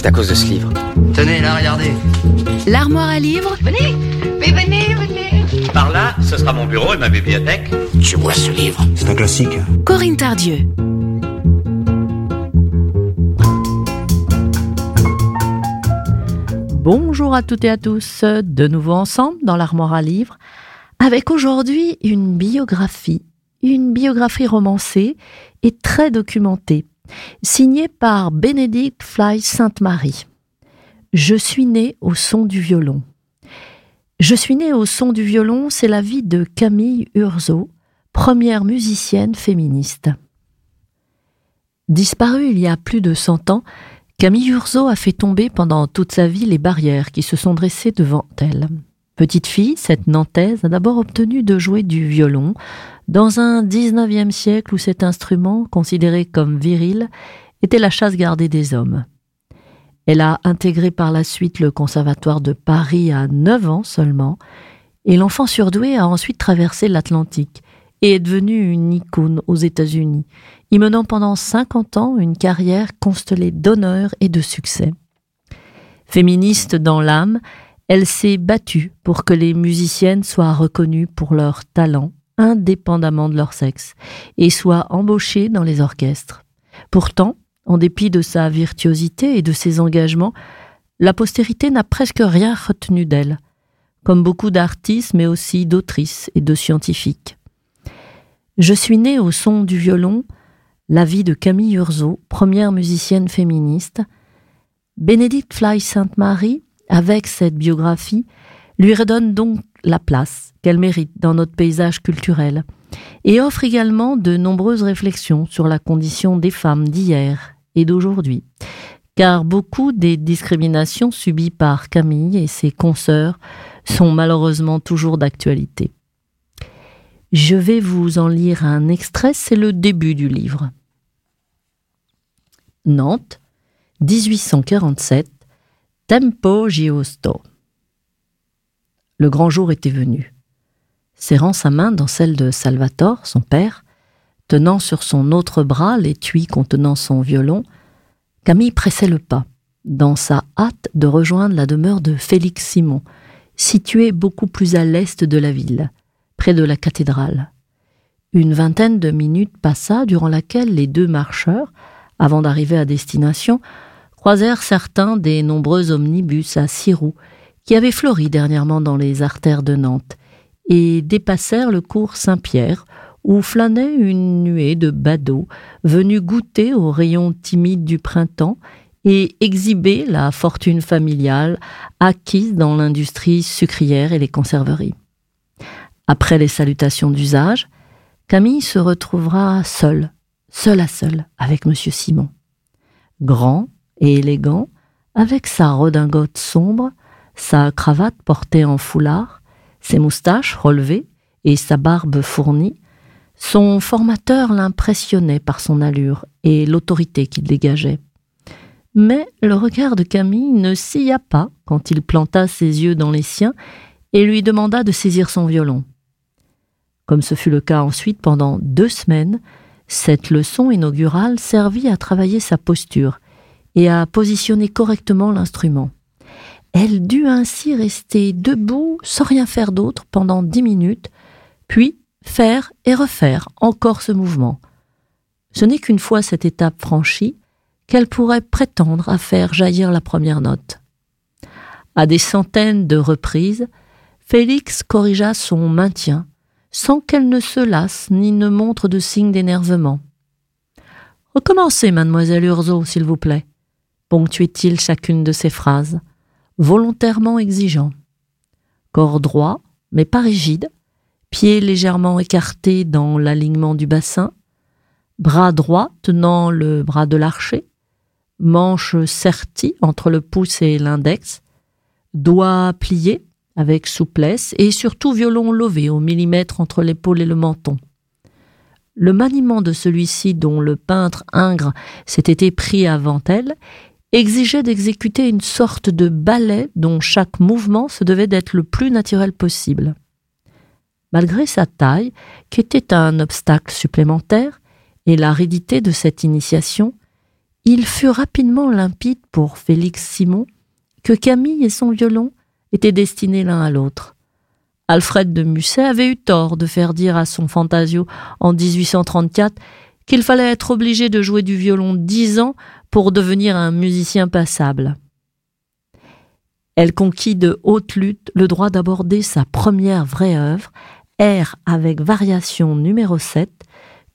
C'est à cause de ce livre. Tenez, là, regardez. L'armoire à livres Venez, mais venez, venez. Par là, ce sera mon bureau et ma bibliothèque. Tu vois ce livre? C'est un classique. Corinne Tardieu. Bonjour à toutes et à tous, de nouveau ensemble dans l'armoire à livres, avec aujourd'hui une biographie, une biographie romancée et très documentée, signée par Bénédicte Fly Sainte-Marie. Je suis née au son du violon. Je suis née au son du violon, c'est la vie de Camille Urzo, première musicienne féministe. Disparue il y a plus de cent ans, Camille Urzo a fait tomber pendant toute sa vie les barrières qui se sont dressées devant elle. Petite fille, cette Nantaise a d'abord obtenu de jouer du violon dans un 19e siècle où cet instrument, considéré comme viril, était la chasse gardée des hommes. Elle a intégré par la suite le Conservatoire de Paris à 9 ans seulement, et l'enfant surdoué a ensuite traversé l'Atlantique et est devenu une icône aux États-Unis, y menant pendant 50 ans une carrière constellée d'honneur et de succès. Féministe dans l'âme, elle s'est battue pour que les musiciennes soient reconnues pour leur talent, indépendamment de leur sexe, et soient embauchées dans les orchestres. Pourtant, en dépit de sa virtuosité et de ses engagements, la postérité n'a presque rien retenu d'elle, comme beaucoup d'artistes, mais aussi d'autrices et de scientifiques. Je suis née au son du violon, la vie de Camille Urzo, première musicienne féministe. Bénédicte Fly Sainte-Marie, avec cette biographie, lui redonne donc la place qu'elle mérite dans notre paysage culturel et offre également de nombreuses réflexions sur la condition des femmes d'hier et d'aujourd'hui, car beaucoup des discriminations subies par Camille et ses consoeurs sont malheureusement toujours d'actualité. Je vais vous en lire un extrait, c'est le début du livre. Nantes, 1847, Tempo Giusto. Le grand jour était venu. Serrant sa main dans celle de Salvatore, son père, tenant sur son autre bras l'étui contenant son violon, Camille pressait le pas, dans sa hâte de rejoindre la demeure de Félix Simon, située beaucoup plus à l'est de la ville, près de la cathédrale. Une vingtaine de minutes passa durant laquelle les deux marcheurs, avant d'arriver à destination, croisèrent certains des nombreux omnibus à six roues qui avaient fleuri dernièrement dans les artères de Nantes et dépassèrent le cours Saint-Pierre où flânait une nuée de badauds venus goûter aux rayons timides du printemps et exhiber la fortune familiale acquise dans l'industrie sucrière et les conserveries. Après les salutations d'usage, Camille se retrouvera seule, seule à seule, avec M. Simon. Grand et élégant, avec sa redingote sombre, sa cravate portée en foulard, ses moustaches relevées et sa barbe fournie, son formateur l'impressionnait par son allure et l'autorité qu'il dégageait. Mais le regard de Camille ne silla pas quand il planta ses yeux dans les siens et lui demanda de saisir son violon. Comme ce fut le cas ensuite pendant deux semaines, cette leçon inaugurale servit à travailler sa posture et à positionner correctement l'instrument. Elle dut ainsi rester debout sans rien faire d'autre pendant dix minutes, puis faire et refaire encore ce mouvement. Ce n'est qu'une fois cette étape franchie qu'elle pourrait prétendre à faire jaillir la première note. À des centaines de reprises, Félix corrigea son maintien, sans qu'elle ne se lasse ni ne montre de signe d'énervement. Recommencez, mademoiselle Urzo, s'il vous plaît, ponctuait-il chacune de ses phrases, volontairement exigeant. Corps droit, mais pas rigide, pieds légèrement écartés dans l'alignement du bassin, bras droit tenant le bras de l'archer, manche sertie entre le pouce et l'index, doigts pliés avec souplesse et surtout violon levé au millimètre entre l'épaule et le menton. Le maniement de celui-ci dont le peintre Ingres s'était épris avant elle exigeait d'exécuter une sorte de ballet dont chaque mouvement se devait d'être le plus naturel possible. Malgré sa taille, qui était un obstacle supplémentaire, et l'aridité de cette initiation, il fut rapidement limpide pour Félix Simon que Camille et son violon étaient destinés l'un à l'autre. Alfred de Musset avait eu tort de faire dire à son Fantasio en 1834 qu'il fallait être obligé de jouer du violon dix ans pour devenir un musicien passable. Elle conquit de haute lutte le droit d'aborder sa première vraie œuvre, Air avec variation numéro 7,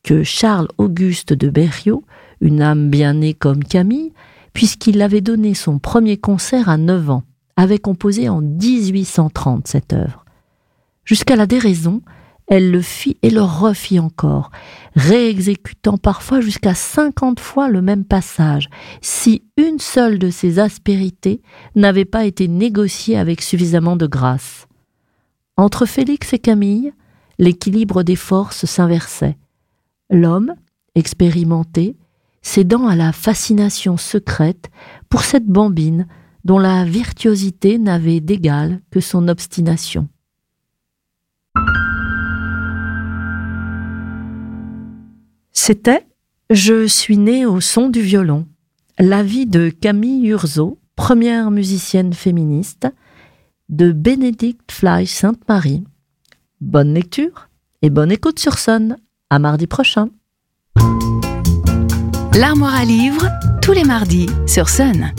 que Charles Auguste de Berriot, une âme bien née comme Camille, puisqu'il avait donné son premier concert à 9 ans, avait composé en 1830 cette œuvre. Jusqu'à la déraison, elle le fit et le refit encore, réexécutant parfois jusqu'à cinquante fois le même passage, si une seule de ces aspérités n'avait pas été négociée avec suffisamment de grâce. Entre Félix et Camille, l'équilibre des forces s'inversait. L'homme, expérimenté, cédant à la fascination secrète pour cette bambine dont la virtuosité n'avait d'égal que son obstination. C'était Je suis née au son du violon, la vie de Camille Urzo, première musicienne féministe, de Bénédicte Fly Sainte-Marie. Bonne lecture et bonne écoute sur Sonne. À mardi prochain. L'armoire à livres, tous les mardis sur Sun.